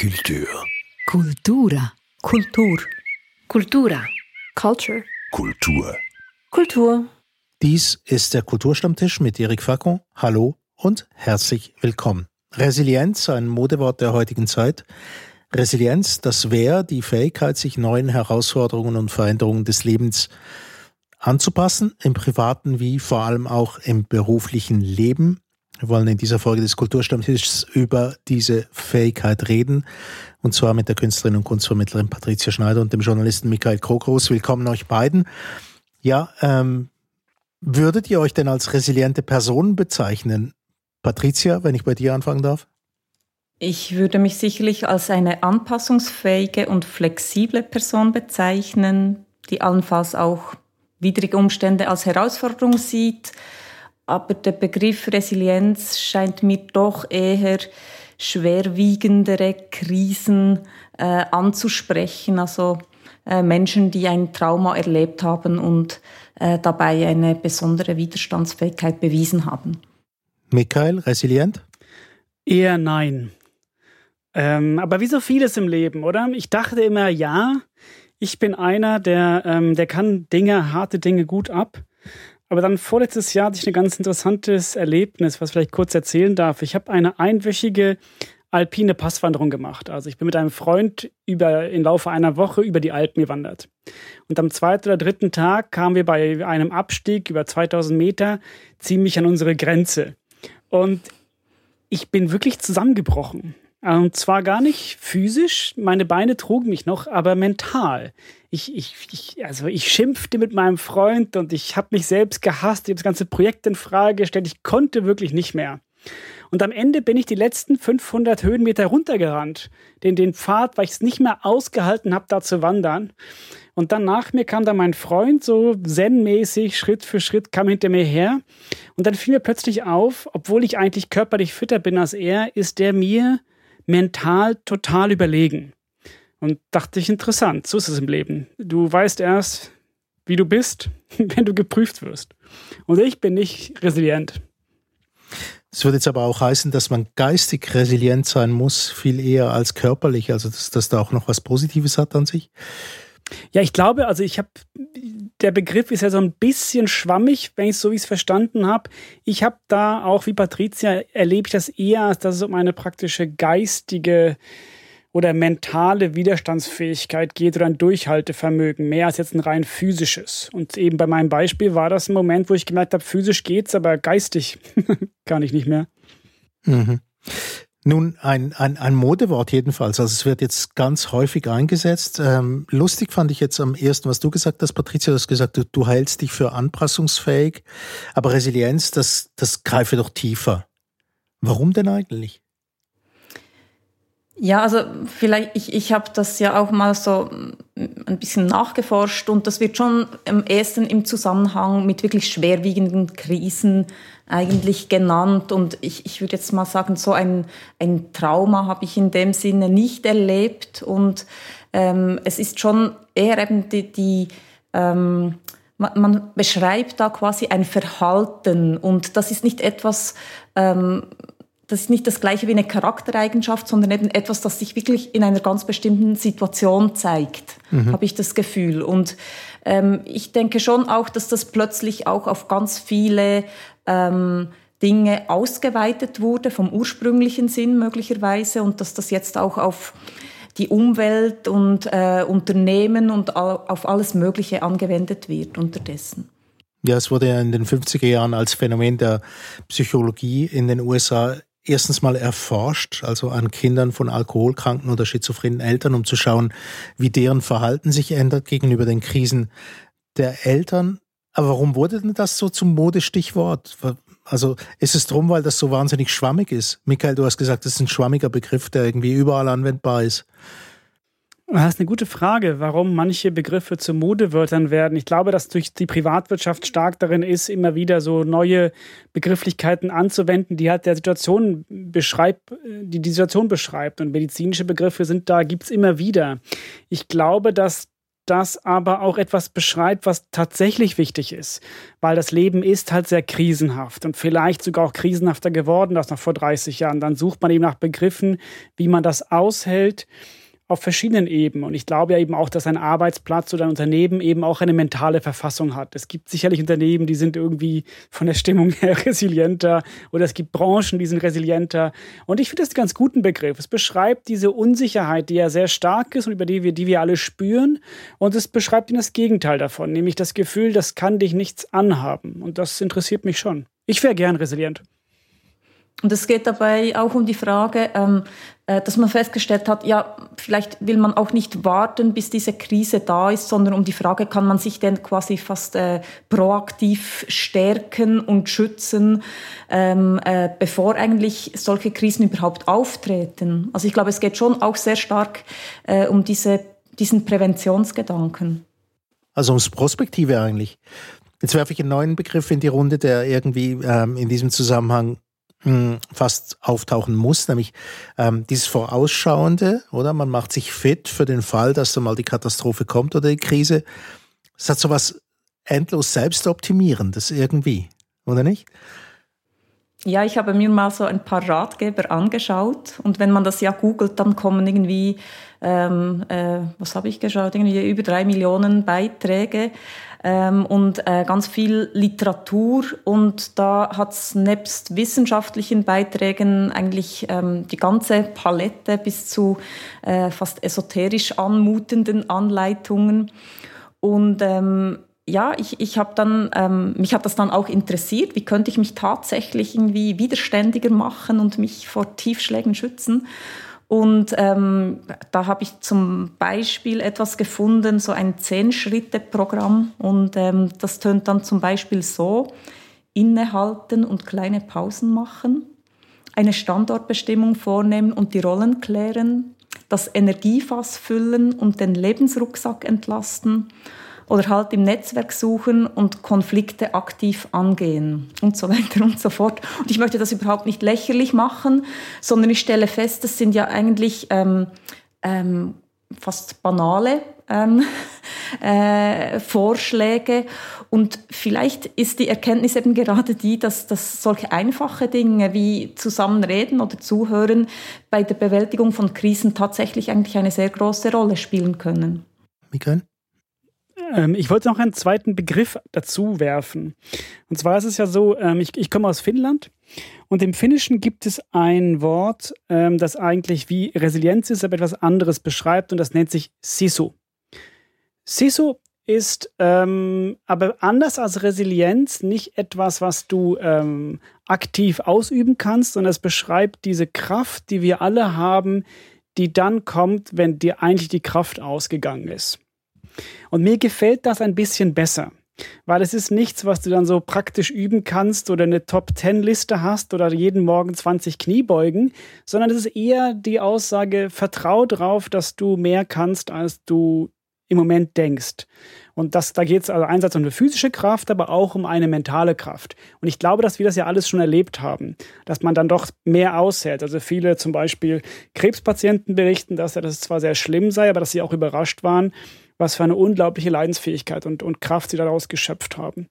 Kultur. Kultura. Kultur. Kultura. Culture. Kultur. Kultur. Dies ist der Kulturstammtisch mit Eric Facon. Hallo und herzlich willkommen. Resilienz, ein Modewort der heutigen Zeit. Resilienz, das wäre die Fähigkeit, sich neuen Herausforderungen und Veränderungen des Lebens anzupassen, im privaten wie vor allem auch im beruflichen Leben. Wir wollen in dieser Folge des Kulturstammtisches über diese Fähigkeit reden. Und zwar mit der Künstlerin und Kunstvermittlerin Patricia Schneider und dem Journalisten Michael Krogros. Willkommen euch beiden. Ja, ähm, würdet ihr euch denn als resiliente Person bezeichnen? Patricia, wenn ich bei dir anfangen darf? Ich würde mich sicherlich als eine anpassungsfähige und flexible Person bezeichnen, die allenfalls auch widrige Umstände als Herausforderung sieht, aber der Begriff Resilienz scheint mir doch eher schwerwiegendere Krisen äh, anzusprechen, also äh, Menschen, die ein Trauma erlebt haben und äh, dabei eine besondere Widerstandsfähigkeit bewiesen haben. Michael, resilient? Eher nein. Ähm, aber wie so vieles im Leben, oder? Ich dachte immer, ja, ich bin einer, der, ähm, der kann Dinge, harte Dinge gut ab. Aber dann vorletztes Jahr hatte ich ein ganz interessantes Erlebnis, was ich vielleicht kurz erzählen darf. Ich habe eine einwöchige alpine Passwanderung gemacht. Also ich bin mit einem Freund über, im Laufe einer Woche über die Alpen gewandert. Und am zweiten oder dritten Tag kamen wir bei einem Abstieg über 2000 Meter ziemlich an unsere Grenze. Und ich bin wirklich zusammengebrochen. Und zwar gar nicht physisch, meine Beine trugen mich noch, aber mental. Ich, ich, ich, also ich schimpfte mit meinem Freund und ich habe mich selbst gehasst, ich habe das ganze Projekt in Frage gestellt, ich konnte wirklich nicht mehr. Und am Ende bin ich die letzten 500 Höhenmeter runtergerannt, den, den Pfad, weil ich es nicht mehr ausgehalten habe, da zu wandern. Und dann nach mir kam dann mein Freund, so zen-mäßig, Schritt für Schritt, kam hinter mir her. Und dann fiel mir plötzlich auf, obwohl ich eigentlich körperlich fitter bin als er, ist der mir mental total überlegen. Und dachte ich, interessant, so ist es im Leben. Du weißt erst, wie du bist, wenn du geprüft wirst. Und ich bin nicht resilient. Das würde jetzt aber auch heißen, dass man geistig resilient sein muss, viel eher als körperlich, also dass das da auch noch was Positives hat an sich. Ja, ich glaube, also ich habe, der Begriff ist ja so ein bisschen schwammig, wenn ich es so wie es verstanden habe. Ich habe da auch wie Patricia erlebe ich das eher, dass es um eine praktische geistige oder mentale Widerstandsfähigkeit geht oder ein Durchhaltevermögen, mehr als jetzt ein rein physisches. Und eben bei meinem Beispiel war das ein Moment, wo ich gemerkt habe, physisch geht's, aber geistig kann ich nicht mehr. Mhm. Nun, ein, ein, ein Modewort jedenfalls. Also es wird jetzt ganz häufig eingesetzt. Ähm, lustig fand ich jetzt am ersten, was du gesagt hast, Patricia, du hast gesagt, du, du hältst dich für anpassungsfähig, aber Resilienz, das, das greife doch tiefer. Warum denn eigentlich? Ja, also vielleicht, ich, ich habe das ja auch mal so ein bisschen nachgeforscht und das wird schon am ehesten im Zusammenhang mit wirklich schwerwiegenden Krisen eigentlich genannt. Und ich, ich würde jetzt mal sagen, so ein, ein Trauma habe ich in dem Sinne nicht erlebt. Und ähm, es ist schon eher eben die, die ähm, man, man beschreibt da quasi ein Verhalten und das ist nicht etwas, ähm, das ist nicht das gleiche wie eine Charaktereigenschaft, sondern eben etwas, das sich wirklich in einer ganz bestimmten Situation zeigt, mhm. habe ich das Gefühl. Und ähm, ich denke schon auch, dass das plötzlich auch auf ganz viele ähm, Dinge ausgeweitet wurde, vom ursprünglichen Sinn möglicherweise, und dass das jetzt auch auf die Umwelt und äh, Unternehmen und auf alles Mögliche angewendet wird unterdessen. Ja, es wurde ja in den 50er Jahren als Phänomen der Psychologie in den USA erstens mal erforscht, also an Kindern von alkoholkranken oder schizophrenen Eltern, um zu schauen, wie deren Verhalten sich ändert gegenüber den Krisen der Eltern. Aber warum wurde denn das so zum Modestichwort? Also ist es drum, weil das so wahnsinnig schwammig ist? Michael, du hast gesagt, das ist ein schwammiger Begriff, der irgendwie überall anwendbar ist. Das ist eine gute Frage, warum manche Begriffe zu Modewörtern werden. Ich glaube, dass durch die Privatwirtschaft stark darin ist, immer wieder so neue Begrifflichkeiten anzuwenden, die halt der Situation beschreibt, die die Situation beschreibt. Und medizinische Begriffe sind da, gibt es immer wieder. Ich glaube, dass das aber auch etwas beschreibt, was tatsächlich wichtig ist. Weil das Leben ist halt sehr krisenhaft und vielleicht sogar auch krisenhafter geworden als noch vor 30 Jahren. Dann sucht man eben nach Begriffen, wie man das aushält auf verschiedenen Ebenen. Und ich glaube ja eben auch, dass ein Arbeitsplatz oder ein Unternehmen eben auch eine mentale Verfassung hat. Es gibt sicherlich Unternehmen, die sind irgendwie von der Stimmung her resilienter oder es gibt Branchen, die sind resilienter. Und ich finde das einen ganz guten Begriff. Es beschreibt diese Unsicherheit, die ja sehr stark ist und über die wir, die wir alle spüren. Und es beschreibt ihnen das Gegenteil davon, nämlich das Gefühl, das kann dich nichts anhaben. Und das interessiert mich schon. Ich wäre gern resilient. Und es geht dabei auch um die Frage, ähm, äh, dass man festgestellt hat, ja, vielleicht will man auch nicht warten, bis diese Krise da ist, sondern um die Frage, kann man sich denn quasi fast äh, proaktiv stärken und schützen, ähm, äh, bevor eigentlich solche Krisen überhaupt auftreten. Also ich glaube, es geht schon auch sehr stark äh, um diese, diesen Präventionsgedanken. Also ums Prospektive eigentlich. Jetzt werfe ich einen neuen Begriff in die Runde, der irgendwie ähm, in diesem Zusammenhang hm, fast auftauchen muss, nämlich ähm, dieses Vorausschauende, oder? Man macht sich fit für den Fall, dass da mal die Katastrophe kommt oder die Krise. Es hat so was endlos Selbstoptimierendes irgendwie, oder nicht? Ja, ich habe mir mal so ein paar Ratgeber angeschaut und wenn man das ja googelt, dann kommen irgendwie, ähm, äh, was habe ich geschaut, irgendwie über drei Millionen Beiträge ähm, und äh, ganz viel Literatur. Und da hat es nebst wissenschaftlichen Beiträgen eigentlich ähm, die ganze Palette bis zu äh, fast esoterisch anmutenden Anleitungen. Und ähm, ja, ich, ich habe dann, ähm, mich hat das dann auch interessiert, wie könnte ich mich tatsächlich irgendwie widerständiger machen und mich vor Tiefschlägen schützen. Und ähm, da habe ich zum Beispiel etwas gefunden, so ein Zehn-Schritte-Programm. Und ähm, das tönt dann zum Beispiel so, innehalten und kleine Pausen machen, eine Standortbestimmung vornehmen und die Rollen klären, das Energiefass füllen und den Lebensrucksack entlasten oder halt im Netzwerk suchen und Konflikte aktiv angehen und so weiter und so fort. Und ich möchte das überhaupt nicht lächerlich machen, sondern ich stelle fest, das sind ja eigentlich ähm, ähm, fast banale ähm, äh, Vorschläge. Und vielleicht ist die Erkenntnis eben gerade die, dass, dass solche einfache Dinge wie Zusammenreden oder Zuhören bei der Bewältigung von Krisen tatsächlich eigentlich eine sehr große Rolle spielen können. Mikael? Ähm, ich wollte noch einen zweiten Begriff dazu werfen. Und zwar ist es ja so, ähm, ich, ich komme aus Finnland und im Finnischen gibt es ein Wort, ähm, das eigentlich wie Resilienz ist, aber etwas anderes beschreibt und das nennt sich Sisu. Sisu ist ähm, aber anders als Resilienz nicht etwas, was du ähm, aktiv ausüben kannst, sondern es beschreibt diese Kraft, die wir alle haben, die dann kommt, wenn dir eigentlich die Kraft ausgegangen ist. Und mir gefällt das ein bisschen besser. Weil es ist nichts, was du dann so praktisch üben kannst oder eine Top-10-Liste hast oder jeden Morgen 20 Kniebeugen, sondern es ist eher die Aussage, vertrau drauf, dass du mehr kannst, als du im Moment denkst. Und das, da geht es also einerseits um eine physische Kraft, aber auch um eine mentale Kraft. Und ich glaube, dass wir das ja alles schon erlebt haben, dass man dann doch mehr aushält. Also viele zum Beispiel Krebspatienten berichten, dass das zwar sehr schlimm sei, aber dass sie auch überrascht waren, was für eine unglaubliche Leidensfähigkeit und, und Kraft sie daraus geschöpft haben.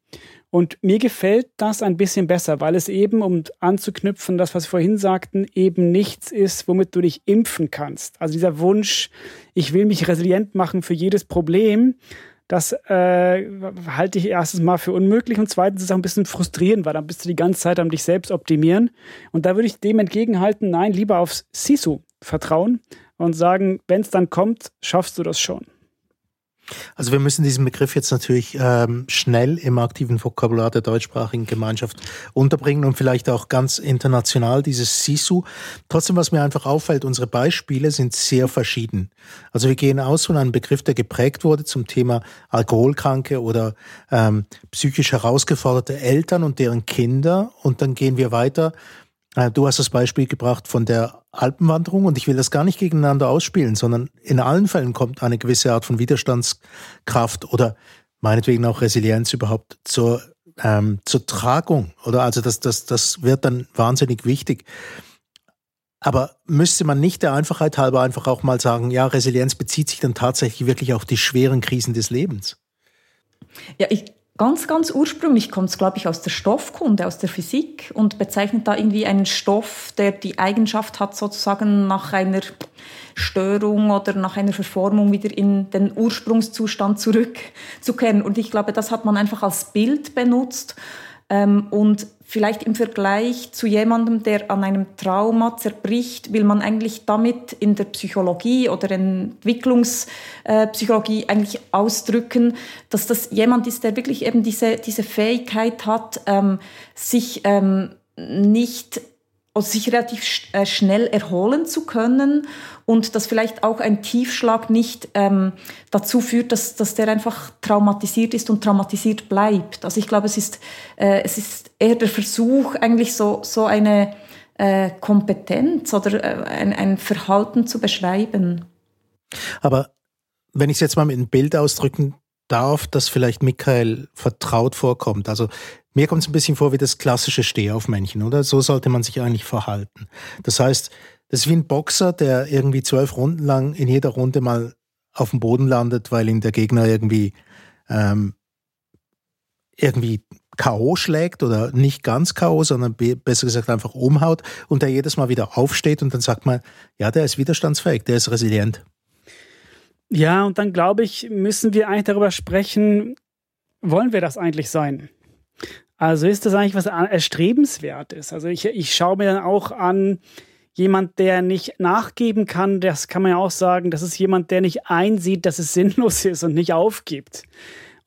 Und mir gefällt das ein bisschen besser, weil es eben, um anzuknüpfen, das, was wir vorhin sagten, eben nichts ist, womit du dich impfen kannst. Also dieser Wunsch, ich will mich resilient machen für jedes Problem, das äh, halte ich erstens mal für unmöglich und zweitens ist es auch ein bisschen frustrierend, weil dann bist du die ganze Zeit am dich selbst optimieren. Und da würde ich dem entgegenhalten, nein, lieber aufs Sisu vertrauen und sagen, wenn es dann kommt, schaffst du das schon. Also wir müssen diesen Begriff jetzt natürlich ähm, schnell im aktiven Vokabular der deutschsprachigen Gemeinschaft unterbringen und vielleicht auch ganz international dieses Sisu. Trotzdem, was mir einfach auffällt, unsere Beispiele sind sehr verschieden. Also wir gehen aus von einem Begriff, der geprägt wurde zum Thema Alkoholkranke oder ähm, psychisch herausgeforderte Eltern und deren Kinder und dann gehen wir weiter du hast das Beispiel gebracht von der Alpenwanderung und ich will das gar nicht gegeneinander ausspielen, sondern in allen Fällen kommt eine gewisse Art von Widerstandskraft oder meinetwegen auch Resilienz überhaupt zur, ähm, zur Tragung. Oder also das, das, das wird dann wahnsinnig wichtig. Aber müsste man nicht der Einfachheit halber einfach auch mal sagen, ja, Resilienz bezieht sich dann tatsächlich wirklich auf die schweren Krisen des Lebens? Ja, ich, ganz, ganz ursprünglich kommt es, glaube ich, aus der Stoffkunde, aus der Physik und bezeichnet da irgendwie einen Stoff, der die Eigenschaft hat, sozusagen nach einer Störung oder nach einer Verformung wieder in den Ursprungszustand zurückzukehren. Und ich glaube, das hat man einfach als Bild benutzt. Ähm, und vielleicht im Vergleich zu jemandem, der an einem Trauma zerbricht, will man eigentlich damit in der Psychologie oder Entwicklungspsychologie eigentlich ausdrücken, dass das jemand ist, der wirklich eben diese, diese Fähigkeit hat, ähm, sich ähm, nicht also sich relativ äh, schnell erholen zu können und dass vielleicht auch ein Tiefschlag nicht ähm, dazu führt, dass, dass der einfach traumatisiert ist und traumatisiert bleibt. Also ich glaube, es ist, äh, es ist eher der Versuch, eigentlich so, so eine äh, Kompetenz oder äh, ein, ein Verhalten zu beschreiben. Aber wenn ich es jetzt mal mit einem Bild ausdrücken darf, das vielleicht Michael vertraut vorkommt. Also mir kommt es ein bisschen vor wie das klassische Stehaufmännchen, oder? So sollte man sich eigentlich verhalten. Das heißt, das ist wie ein Boxer, der irgendwie zwölf Runden lang in jeder Runde mal auf dem Boden landet, weil ihn der Gegner irgendwie ähm, irgendwie K.O. schlägt oder nicht ganz K.O., sondern besser gesagt einfach umhaut und der jedes Mal wieder aufsteht und dann sagt man, ja, der ist widerstandsfähig, der ist resilient. Ja, und dann glaube ich, müssen wir eigentlich darüber sprechen, wollen wir das eigentlich sein? Also ist das eigentlich was erstrebenswertes? Also ich, ich schaue mir dann auch an, jemand, der nicht nachgeben kann, das kann man ja auch sagen, das ist jemand, der nicht einsieht, dass es sinnlos ist und nicht aufgibt.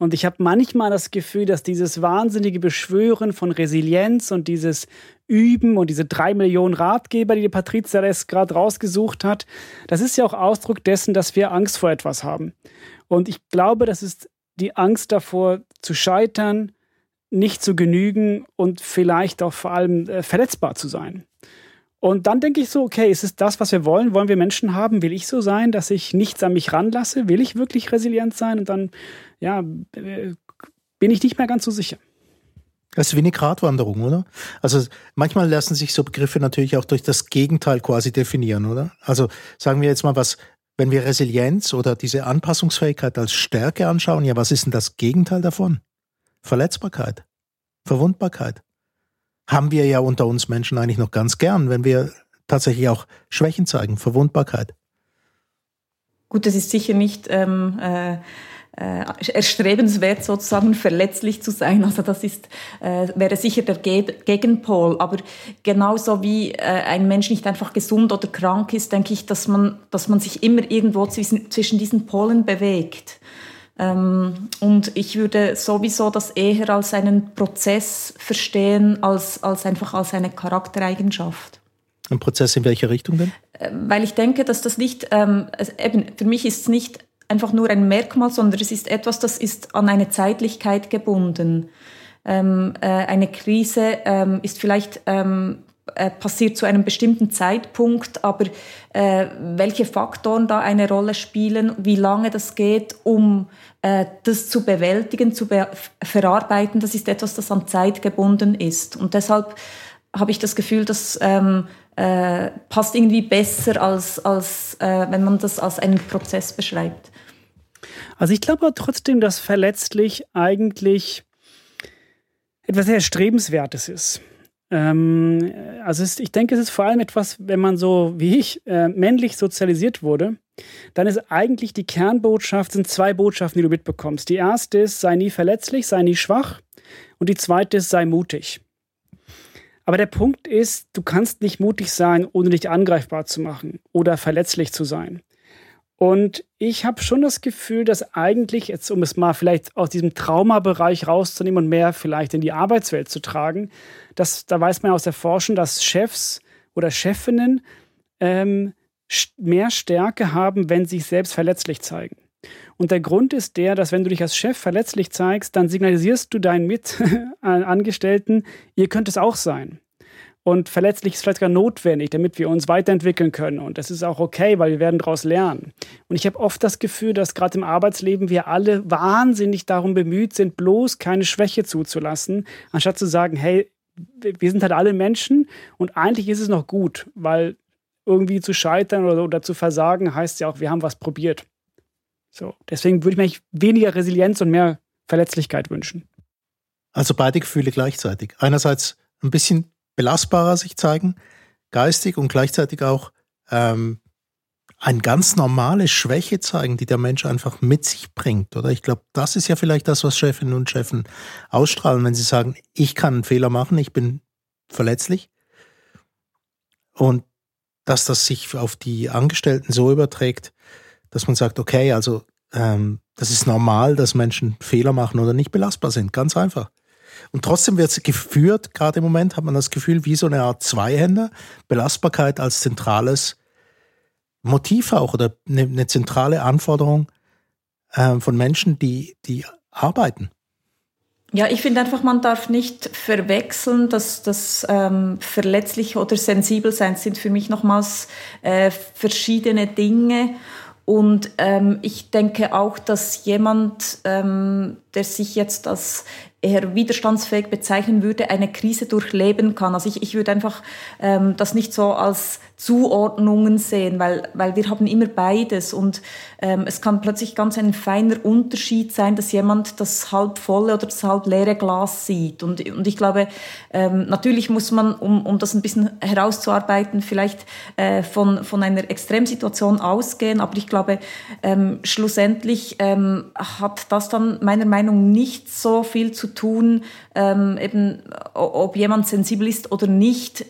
Und ich habe manchmal das Gefühl, dass dieses wahnsinnige Beschwören von Resilienz und dieses Üben und diese drei Millionen Ratgeber, die die Patrizia gerade rausgesucht hat, das ist ja auch Ausdruck dessen, dass wir Angst vor etwas haben. Und ich glaube, das ist die Angst davor zu scheitern, nicht zu genügen und vielleicht auch vor allem äh, verletzbar zu sein. Und dann denke ich so, okay, ist es das, was wir wollen? Wollen wir Menschen haben? Will ich so sein, dass ich nichts an mich ranlasse? Will ich wirklich resilient sein? Und dann, ja, äh, bin ich nicht mehr ganz so sicher. Das ist wie eine Gratwanderung, oder? Also manchmal lassen sich so Begriffe natürlich auch durch das Gegenteil quasi definieren, oder? Also sagen wir jetzt mal was, wenn wir Resilienz oder diese Anpassungsfähigkeit als Stärke anschauen, ja, was ist denn das Gegenteil davon? Verletzbarkeit, Verwundbarkeit. Haben wir ja unter uns Menschen eigentlich noch ganz gern, wenn wir tatsächlich auch Schwächen zeigen, Verwundbarkeit. Gut, das ist sicher nicht ähm, äh, äh, erstrebenswert, sozusagen verletzlich zu sein. Also das ist, äh, wäre sicher der Ge Gegenpol. Aber genauso wie äh, ein Mensch nicht einfach gesund oder krank ist, denke ich, dass man, dass man sich immer irgendwo zwischen, zwischen diesen Polen bewegt. Ähm, und ich würde sowieso das eher als einen Prozess verstehen, als, als einfach als eine Charaktereigenschaft. Ein Prozess in welche Richtung denn? Äh, weil ich denke, dass das nicht, ähm, eben, für mich ist es nicht einfach nur ein Merkmal, sondern es ist etwas, das ist an eine Zeitlichkeit gebunden. Ähm, äh, eine Krise ähm, ist vielleicht ähm, äh, passiert zu einem bestimmten Zeitpunkt, aber äh, welche Faktoren da eine Rolle spielen, wie lange das geht, um äh, das zu bewältigen, zu be verarbeiten, das ist etwas, das an Zeit gebunden ist. Und deshalb habe ich das Gefühl, das ähm, äh, passt irgendwie besser, als, als äh, wenn man das als einen Prozess beschreibt. Also ich glaube trotzdem, dass verletzlich eigentlich etwas sehr Strebenswertes ist. Ähm, also es, ich denke, es ist vor allem etwas, wenn man so wie ich äh, männlich sozialisiert wurde, dann ist eigentlich die Kernbotschaft, sind zwei Botschaften, die du mitbekommst. Die erste ist, sei nie verletzlich, sei nie schwach. Und die zweite ist, sei mutig. Aber der Punkt ist, du kannst nicht mutig sein, ohne dich angreifbar zu machen oder verletzlich zu sein. Und ich habe schon das Gefühl, dass eigentlich, jetzt um es mal vielleicht aus diesem Traumabereich rauszunehmen und mehr vielleicht in die Arbeitswelt zu tragen, dass, da weiß man aus der Forschung, dass Chefs oder Chefinnen ähm, mehr Stärke haben, wenn sie sich selbst verletzlich zeigen. Und der Grund ist der, dass wenn du dich als Chef verletzlich zeigst, dann signalisierst du deinen Mitangestellten, ihr könnt es auch sein. Und verletzlich ist vielleicht gar notwendig, damit wir uns weiterentwickeln können. Und das ist auch okay, weil wir werden daraus lernen. Und ich habe oft das Gefühl, dass gerade im Arbeitsleben wir alle wahnsinnig darum bemüht sind, bloß keine Schwäche zuzulassen, anstatt zu sagen, hey, wir sind halt alle Menschen und eigentlich ist es noch gut, weil irgendwie zu scheitern oder, oder zu versagen, heißt ja auch, wir haben was probiert. So, deswegen würde ich mir weniger Resilienz und mehr Verletzlichkeit wünschen. Also beide Gefühle gleichzeitig. Einerseits ein bisschen belastbarer sich zeigen, geistig und gleichzeitig auch ähm, eine ganz normale Schwäche zeigen, die der Mensch einfach mit sich bringt. Oder ich glaube, das ist ja vielleicht das, was Chefinnen und Chefen ausstrahlen, wenn sie sagen, ich kann einen Fehler machen, ich bin verletzlich. Und dass das sich auf die Angestellten so überträgt, dass man sagt, okay, also ähm, das ist normal, dass Menschen Fehler machen oder nicht belastbar sind. Ganz einfach. Und trotzdem wird es geführt, gerade im Moment hat man das Gefühl, wie so eine Art Zweihänder, Belastbarkeit als zentrales Motiv auch oder eine, eine zentrale Anforderung äh, von Menschen, die, die arbeiten. Ja, ich finde einfach, man darf nicht verwechseln, dass das ähm, verletzlich oder sensibel sein sind für mich nochmals äh, verschiedene Dinge. Und ähm, ich denke auch, dass jemand, ähm, der sich jetzt als eher widerstandsfähig bezeichnen würde, eine Krise durchleben kann. Also ich, ich würde einfach ähm, das nicht so als Zuordnungen sehen, weil, weil wir haben immer beides und ähm, es kann plötzlich ganz ein feiner Unterschied sein, dass jemand das halb volle oder das halb leere Glas sieht. Und, und ich glaube, ähm, natürlich muss man, um, um das ein bisschen herauszuarbeiten, vielleicht äh, von, von einer Extremsituation ausgehen, aber ich glaube, ähm, schlussendlich ähm, hat das dann meiner Meinung nach nicht so viel zu tun, ähm, eben ob jemand sensibel ist oder nicht,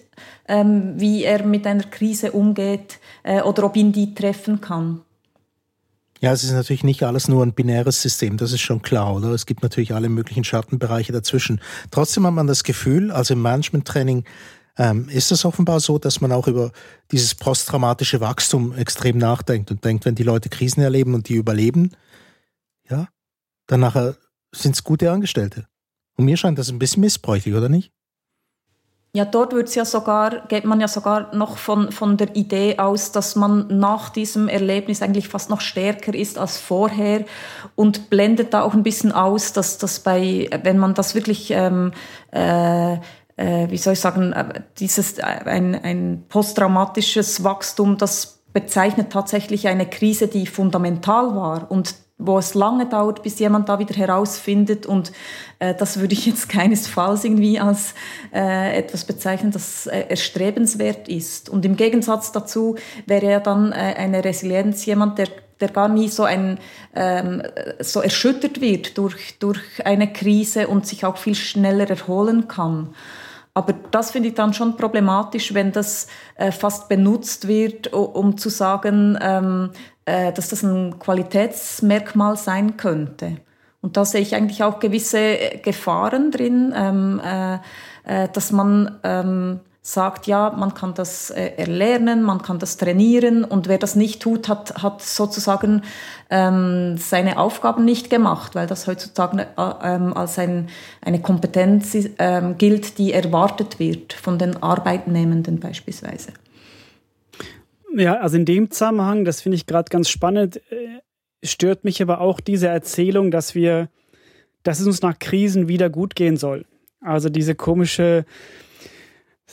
ähm, wie er mit einer Krise umgeht äh, oder ob ihn die treffen kann. Ja, es ist natürlich nicht alles nur ein binäres System, das ist schon klar, oder? Es gibt natürlich alle möglichen Schattenbereiche dazwischen. Trotzdem hat man das Gefühl, also im Management-Training ähm, ist es offenbar so, dass man auch über dieses posttraumatische Wachstum extrem nachdenkt und denkt, wenn die Leute Krisen erleben und die überleben, ja, dann nachher sind es gute Angestellte. Und mir scheint das ein bisschen missbräuchlich, oder nicht? Ja, dort wird's ja sogar, geht man ja sogar noch von, von der Idee aus, dass man nach diesem Erlebnis eigentlich fast noch stärker ist als vorher und blendet da auch ein bisschen aus, dass das bei, wenn man das wirklich, ähm, äh, äh, wie soll ich sagen, äh, dieses, äh, ein, ein posttraumatisches Wachstum, das bezeichnet tatsächlich eine Krise, die fundamental war und wo es lange dauert, bis jemand da wieder herausfindet. Und äh, das würde ich jetzt keinesfalls irgendwie als äh, etwas bezeichnen, das äh, erstrebenswert ist. Und im Gegensatz dazu wäre ja dann äh, eine Resilienz jemand, der der gar nie so ein ähm, so erschüttert wird durch durch eine Krise und sich auch viel schneller erholen kann. Aber das finde ich dann schon problematisch, wenn das äh, fast benutzt wird, um zu sagen, ähm, äh, dass das ein Qualitätsmerkmal sein könnte. Und da sehe ich eigentlich auch gewisse äh, Gefahren drin, ähm, äh, äh, dass man ähm, sagt, ja, man kann das äh, erlernen, man kann das trainieren und wer das nicht tut, hat, hat sozusagen ähm, seine Aufgaben nicht gemacht, weil das heutzutage äh, ähm, als ein, eine Kompetenz ähm, gilt, die erwartet wird von den Arbeitnehmenden beispielsweise. Ja, also in dem Zusammenhang, das finde ich gerade ganz spannend, äh, stört mich aber auch diese Erzählung, dass wir, dass es uns nach Krisen wieder gut gehen soll. Also diese komische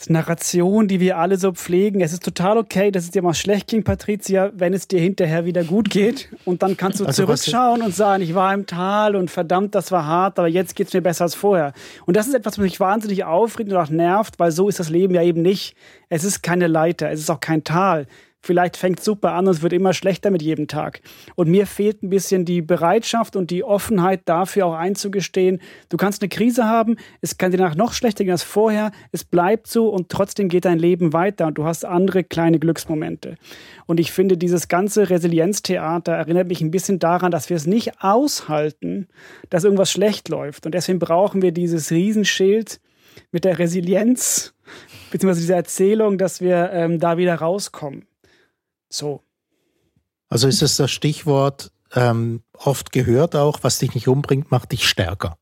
Narration, die wir alle so pflegen. Es ist total okay, dass es dir mal schlecht ging, Patricia, wenn es dir hinterher wieder gut geht. Und dann kannst du also zurückschauen und sagen, ich war im Tal und verdammt, das war hart, aber jetzt geht es mir besser als vorher. Und das ist etwas, was mich wahnsinnig aufregt und auch nervt, weil so ist das Leben ja eben nicht. Es ist keine Leiter, es ist auch kein Tal. Vielleicht fängt super an und es wird immer schlechter mit jedem Tag. Und mir fehlt ein bisschen die Bereitschaft und die Offenheit dafür auch einzugestehen. Du kannst eine Krise haben, es kann dir nach noch schlechter gehen als vorher, es bleibt so und trotzdem geht dein Leben weiter und du hast andere kleine Glücksmomente. Und ich finde, dieses ganze Resilienztheater erinnert mich ein bisschen daran, dass wir es nicht aushalten, dass irgendwas schlecht läuft. Und deswegen brauchen wir dieses Riesenschild mit der Resilienz, beziehungsweise diese Erzählung, dass wir ähm, da wieder rauskommen. So. Also ist es das Stichwort ähm, oft gehört auch, was dich nicht umbringt, macht dich stärker.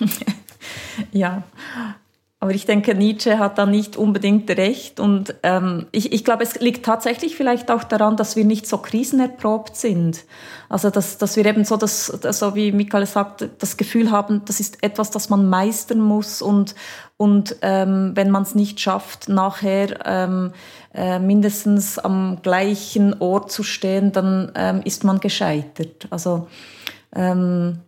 ja. Aber ich denke, Nietzsche hat da nicht unbedingt recht. Und ähm, ich, ich glaube, es liegt tatsächlich vielleicht auch daran, dass wir nicht so krisenerprobt sind. Also, dass, dass wir eben so, das, so wie Michael sagt, das Gefühl haben, das ist etwas, das man meistern muss. Und, und ähm, wenn man es nicht schafft, nachher ähm, äh, mindestens am gleichen Ort zu stehen, dann ähm, ist man gescheitert. Also, ähm,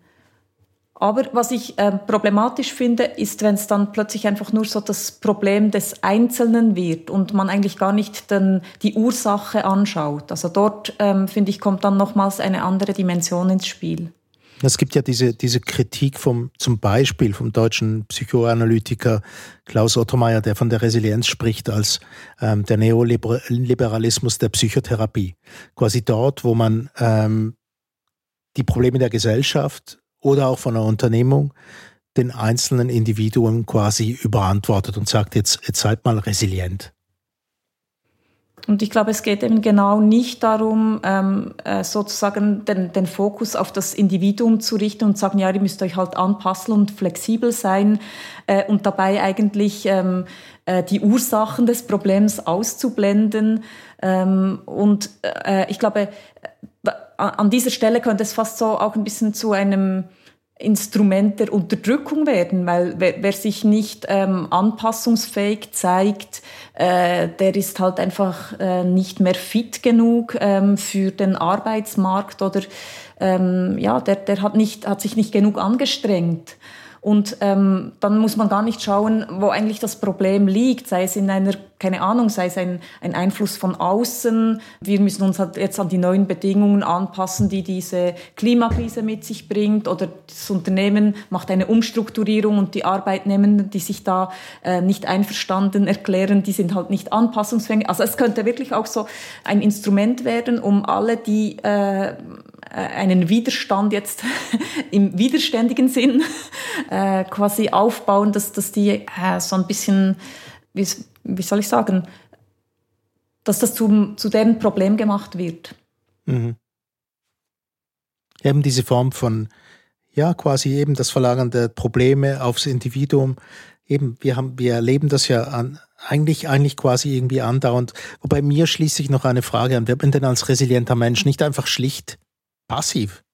aber was ich äh, problematisch finde, ist, wenn es dann plötzlich einfach nur so das Problem des Einzelnen wird und man eigentlich gar nicht den, die Ursache anschaut. Also dort, ähm, finde ich, kommt dann nochmals eine andere Dimension ins Spiel. Es gibt ja diese, diese Kritik vom, zum Beispiel vom deutschen Psychoanalytiker Klaus Ottermeier, der von der Resilienz spricht als ähm, der Neoliberalismus der Psychotherapie. Quasi dort, wo man ähm, die Probleme der Gesellschaft oder auch von einer Unternehmung den einzelnen Individuen quasi überantwortet und sagt, jetzt, jetzt seid mal resilient. Und ich glaube, es geht eben genau nicht darum, ähm, äh, sozusagen den, den Fokus auf das Individuum zu richten und sagen, ja, ihr müsst euch halt anpassen und flexibel sein äh, und dabei eigentlich ähm, äh, die Ursachen des Problems auszublenden. Ähm, und ich glaube, an dieser Stelle könnte es fast so auch ein bisschen zu einem Instrument der Unterdrückung werden, weil wer, wer sich nicht ähm, anpassungsfähig zeigt, äh, der ist halt einfach äh, nicht mehr fit genug ähm, für den Arbeitsmarkt oder ähm, ja, der, der hat, nicht, hat sich nicht genug angestrengt. Und ähm, dann muss man gar nicht schauen, wo eigentlich das Problem liegt, sei es in einer, keine Ahnung, sei es ein, ein Einfluss von außen. Wir müssen uns halt jetzt an die neuen Bedingungen anpassen, die diese Klimakrise mit sich bringt. Oder das Unternehmen macht eine Umstrukturierung und die Arbeitnehmenden, die sich da äh, nicht einverstanden erklären, die sind halt nicht anpassungsfähig. Also es könnte wirklich auch so ein Instrument werden, um alle, die äh, einen Widerstand jetzt im widerständigen Sinn äh, quasi aufbauen, dass, dass die äh, so ein bisschen, wie, wie soll ich sagen, dass das zum, zu deren Problem gemacht wird. Mhm. Eben diese Form von, ja, quasi eben das Verlagern der Probleme aufs Individuum. Eben, wir haben, wir erleben das ja an, eigentlich, eigentlich quasi irgendwie andauernd. Wobei mir schließt sich noch eine Frage an, wird man denn als resilienter Mensch nicht einfach schlicht passiv.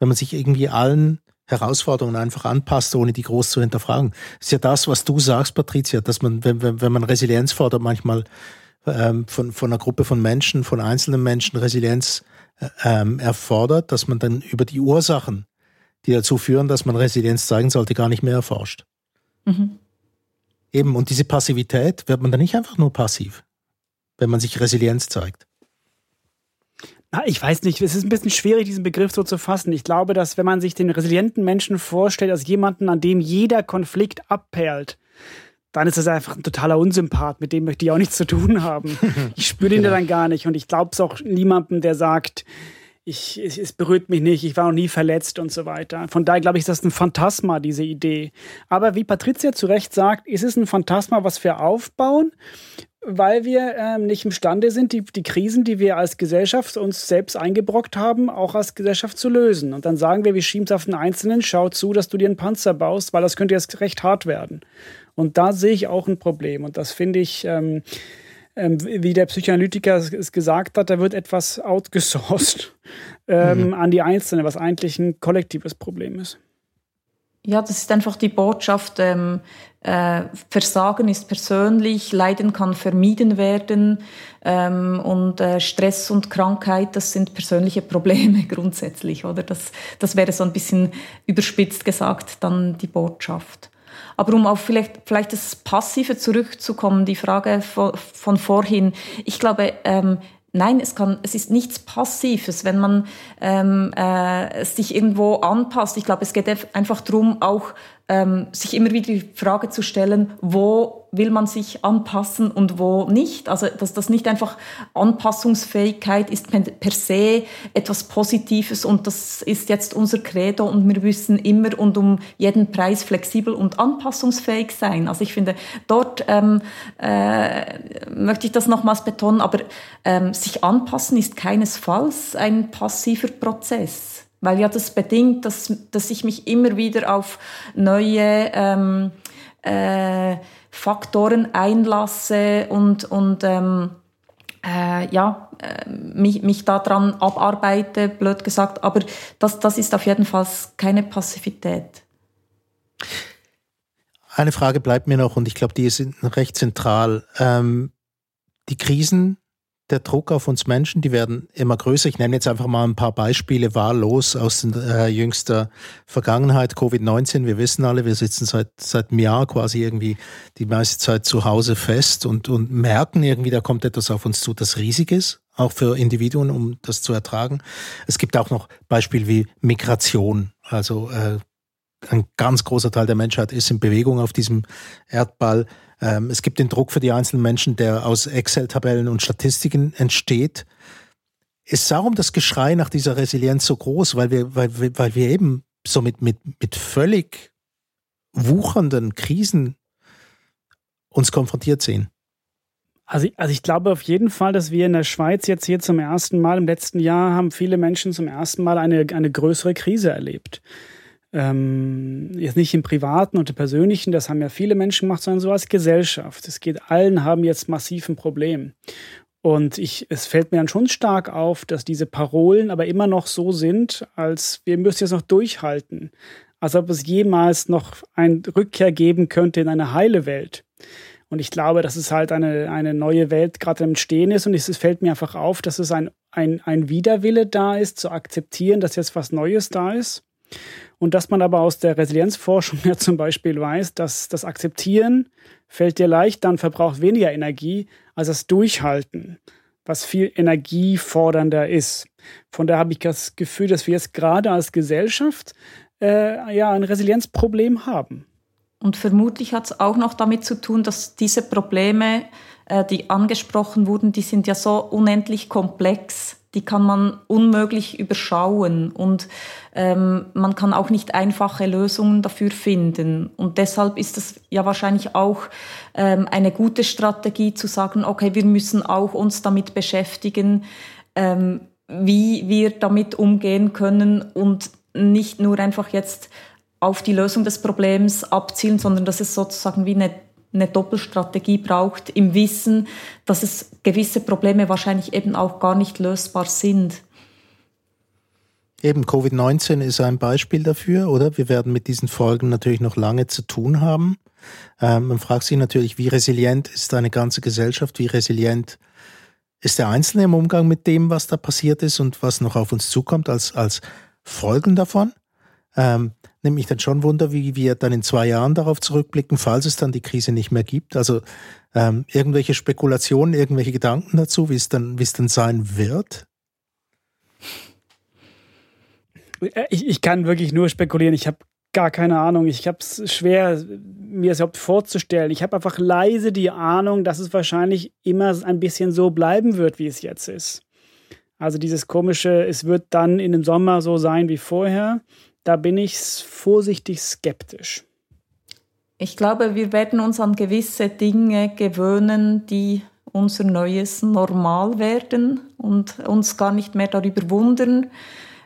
Wenn man sich irgendwie allen Herausforderungen einfach anpasst, ohne die groß zu hinterfragen. Das ist ja das, was du sagst, Patricia, dass man, wenn, wenn, wenn man Resilienz fordert, manchmal ähm, von, von einer Gruppe von Menschen, von einzelnen Menschen Resilienz äh, ähm, erfordert, dass man dann über die Ursachen, die dazu führen, dass man Resilienz zeigen sollte, gar nicht mehr erforscht. Mhm. Eben, und diese Passivität wird man dann nicht einfach nur passiv, wenn man sich Resilienz zeigt. Ah, ich weiß nicht, es ist ein bisschen schwierig, diesen Begriff so zu fassen. Ich glaube, dass wenn man sich den resilienten Menschen vorstellt als jemanden, an dem jeder Konflikt abperlt, dann ist das einfach ein totaler Unsympath, mit dem möchte ich auch nichts zu tun haben. Ich spüre den genau. dann gar nicht und ich glaube es auch niemandem, der sagt, ich, es, es, berührt mich nicht, ich war noch nie verletzt und so weiter. Von daher glaube ich, ist das ein Phantasma, diese Idee. Aber wie Patricia zu Recht sagt, ist es ein Phantasma, was wir aufbauen weil wir ähm, nicht imstande sind, die, die Krisen, die wir als Gesellschaft uns selbst eingebrockt haben, auch als Gesellschaft zu lösen. Und dann sagen wir, wir schieben es auf den Einzelnen, schau zu, dass du dir einen Panzer baust, weil das könnte jetzt recht hart werden. Und da sehe ich auch ein Problem. Und das finde ich, ähm, ähm, wie der Psychoanalytiker es gesagt hat, da wird etwas outgesourced ähm, mhm. an die Einzelnen, was eigentlich ein kollektives Problem ist. Ja, das ist einfach die Botschaft, ähm, äh, Versagen ist persönlich, Leiden kann vermieden werden ähm, und äh, Stress und Krankheit, das sind persönliche Probleme grundsätzlich, oder? Das, das wäre so ein bisschen überspitzt gesagt dann die Botschaft. Aber um auf vielleicht, vielleicht das Passive zurückzukommen, die Frage von, von vorhin, ich glaube, ähm, Nein, es, kann, es ist nichts Passives, wenn man ähm, äh, sich irgendwo anpasst. Ich glaube, es geht einfach darum, auch ähm, sich immer wieder die Frage zu stellen, wo will man sich anpassen und wo nicht. Also dass das nicht einfach Anpassungsfähigkeit ist per se etwas Positives und das ist jetzt unser Credo und wir müssen immer und um jeden Preis flexibel und anpassungsfähig sein. Also ich finde, dort ähm, äh, möchte ich das nochmals betonen, aber ähm, sich anpassen ist keinesfalls ein passiver Prozess weil ja das bedingt, dass, dass ich mich immer wieder auf neue ähm, äh, Faktoren einlasse und, und ähm, äh, ja, äh, mich, mich daran abarbeite, blöd gesagt. Aber das, das ist auf jeden Fall keine Passivität. Eine Frage bleibt mir noch und ich glaube, die ist recht zentral. Ähm, die Krisen, der Druck auf uns Menschen, die werden immer größer. Ich nenne jetzt einfach mal ein paar Beispiele wahllos aus äh, jüngster Vergangenheit. Covid-19, wir wissen alle, wir sitzen seit, seit einem Jahr quasi irgendwie die meiste Zeit zu Hause fest und, und merken irgendwie, da kommt etwas auf uns zu, das riesig ist, auch für Individuen, um das zu ertragen. Es gibt auch noch Beispiele wie Migration, also äh, ein ganz großer Teil der Menschheit ist in Bewegung auf diesem Erdball. Ähm, es gibt den Druck für die einzelnen Menschen, der aus Excel-Tabellen und Statistiken entsteht. Ist darum das Geschrei nach dieser Resilienz so groß, weil wir, weil, weil wir eben so mit, mit, mit völlig wuchernden Krisen uns konfrontiert sehen? Also, also ich glaube auf jeden Fall, dass wir in der Schweiz jetzt hier zum ersten Mal, im letzten Jahr haben viele Menschen zum ersten Mal eine, eine größere Krise erlebt ähm, jetzt nicht im Privaten und im Persönlichen, das haben ja viele Menschen gemacht, sondern so als Gesellschaft. Es geht allen haben jetzt massiv ein Problem. Und ich, es fällt mir dann schon stark auf, dass diese Parolen aber immer noch so sind, als wir müssen jetzt noch durchhalten. Als ob es jemals noch eine Rückkehr geben könnte in eine heile Welt. Und ich glaube, dass es halt eine, eine neue Welt gerade im Entstehen ist. Und es, es fällt mir einfach auf, dass es ein, ein, ein Widerwille da ist, zu akzeptieren, dass jetzt was Neues da ist. Und dass man aber aus der Resilienzforschung ja zum Beispiel weiß, dass das Akzeptieren fällt dir leicht, dann verbraucht weniger Energie als das Durchhalten, was viel energiefordernder ist. Von daher habe ich das Gefühl, dass wir jetzt gerade als Gesellschaft äh, ja ein Resilienzproblem haben. Und vermutlich hat es auch noch damit zu tun, dass diese Probleme, äh, die angesprochen wurden, die sind ja so unendlich komplex die kann man unmöglich überschauen und ähm, man kann auch nicht einfache Lösungen dafür finden. Und deshalb ist es ja wahrscheinlich auch ähm, eine gute Strategie zu sagen, okay, wir müssen auch uns damit beschäftigen, ähm, wie wir damit umgehen können und nicht nur einfach jetzt auf die Lösung des Problems abzielen, sondern dass es sozusagen wie eine eine Doppelstrategie braucht, im Wissen, dass es gewisse Probleme wahrscheinlich eben auch gar nicht lösbar sind. Eben, Covid-19 ist ein Beispiel dafür, oder? Wir werden mit diesen Folgen natürlich noch lange zu tun haben. Ähm, man fragt sich natürlich, wie resilient ist eine ganze Gesellschaft, wie resilient ist der Einzelne im Umgang mit dem, was da passiert ist und was noch auf uns zukommt als, als Folgen davon. Ähm, nimmt mich dann schon Wunder, wie wir dann in zwei Jahren darauf zurückblicken, falls es dann die Krise nicht mehr gibt. Also ähm, irgendwelche Spekulationen, irgendwelche Gedanken dazu, wie es dann, wie es dann sein wird? Äh, ich, ich kann wirklich nur spekulieren. Ich habe gar keine Ahnung. Ich habe es schwer, mir das überhaupt vorzustellen. Ich habe einfach leise die Ahnung, dass es wahrscheinlich immer ein bisschen so bleiben wird, wie es jetzt ist. Also dieses komische, es wird dann in dem Sommer so sein wie vorher da bin ich vorsichtig skeptisch. Ich glaube, wir werden uns an gewisse Dinge gewöhnen, die unser neues Normal werden und uns gar nicht mehr darüber wundern.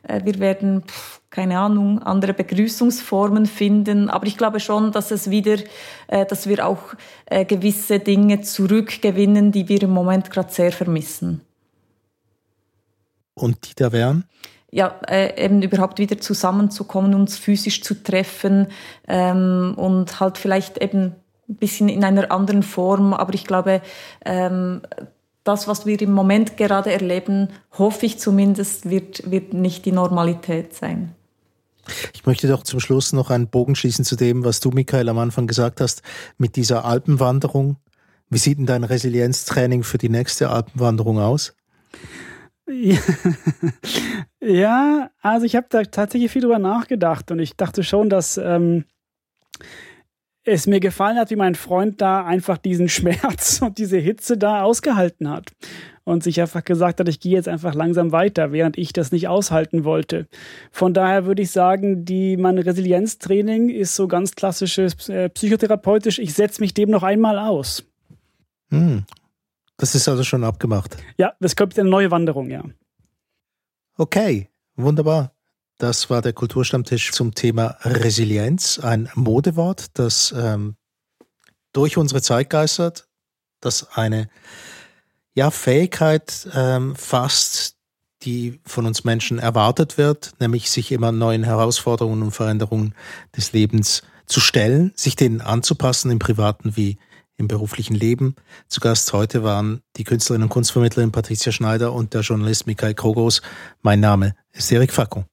Äh, wir werden, keine Ahnung, andere Begrüßungsformen finden. Aber ich glaube schon, dass es wieder, äh, dass wir auch äh, gewisse Dinge zurückgewinnen, die wir im Moment gerade sehr vermissen. Und die da wären? Ja, äh, eben überhaupt wieder zusammenzukommen, uns physisch zu treffen ähm, und halt vielleicht eben ein bisschen in einer anderen Form. Aber ich glaube, ähm, das, was wir im Moment gerade erleben, hoffe ich zumindest, wird, wird nicht die Normalität sein. Ich möchte doch zum Schluss noch einen Bogen schließen zu dem, was du, Michael, am Anfang gesagt hast, mit dieser Alpenwanderung. Wie sieht denn dein Resilienztraining für die nächste Alpenwanderung aus? Ja, also ich habe da tatsächlich viel drüber nachgedacht und ich dachte schon, dass ähm, es mir gefallen hat, wie mein Freund da einfach diesen Schmerz und diese Hitze da ausgehalten hat und sich einfach gesagt hat, ich gehe jetzt einfach langsam weiter, während ich das nicht aushalten wollte. Von daher würde ich sagen, die mein Resilienztraining ist so ganz klassisches äh, psychotherapeutisch. Ich setze mich dem noch einmal aus. Hm, das ist also schon abgemacht. Ja, das kommt eine neue Wanderung, ja. Okay, wunderbar. Das war der Kulturstammtisch zum Thema Resilienz, ein Modewort, das ähm, durch unsere Zeit geistert, das eine ja, Fähigkeit ähm, fasst, die von uns Menschen erwartet wird, nämlich sich immer neuen Herausforderungen und Veränderungen des Lebens zu stellen, sich denen anzupassen im privaten wie im beruflichen Leben. Zu Gast heute waren die Künstlerin und Kunstvermittlerin Patricia Schneider und der Journalist Michael Krogos. Mein Name ist Erik Facko.